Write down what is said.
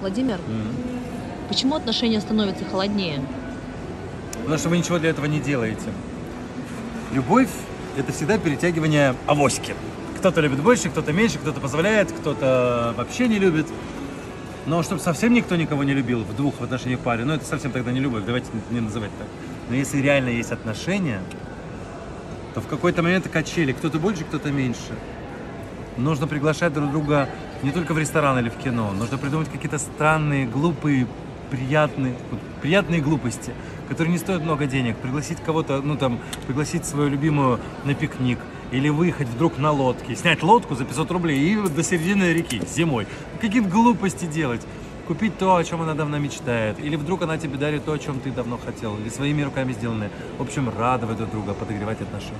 Владимир, почему отношения становятся холоднее? Потому что вы ничего для этого не делаете. Любовь – это всегда перетягивание авоськи. Кто-то любит больше, кто-то меньше, кто-то позволяет, кто-то вообще не любит. Но чтобы совсем никто никого не любил в двух отношениях паре, ну это совсем тогда не любовь, давайте не называть так. Но если реально есть отношения, то в какой-то момент качели, кто-то больше, кто-то меньше. Нужно приглашать друг друга не только в ресторан или в кино, нужно придумать какие-то странные, глупые, приятные, приятные глупости, которые не стоят много денег. Пригласить кого-то, ну там, пригласить свою любимую на пикник, или выехать вдруг на лодке, снять лодку за 500 рублей и до середины реки зимой. Какие-то глупости делать. Купить то, о чем она давно мечтает. Или вдруг она тебе дарит то, о чем ты давно хотел. Или своими руками сделанное. В общем, радовать друг друга, подогревать отношения.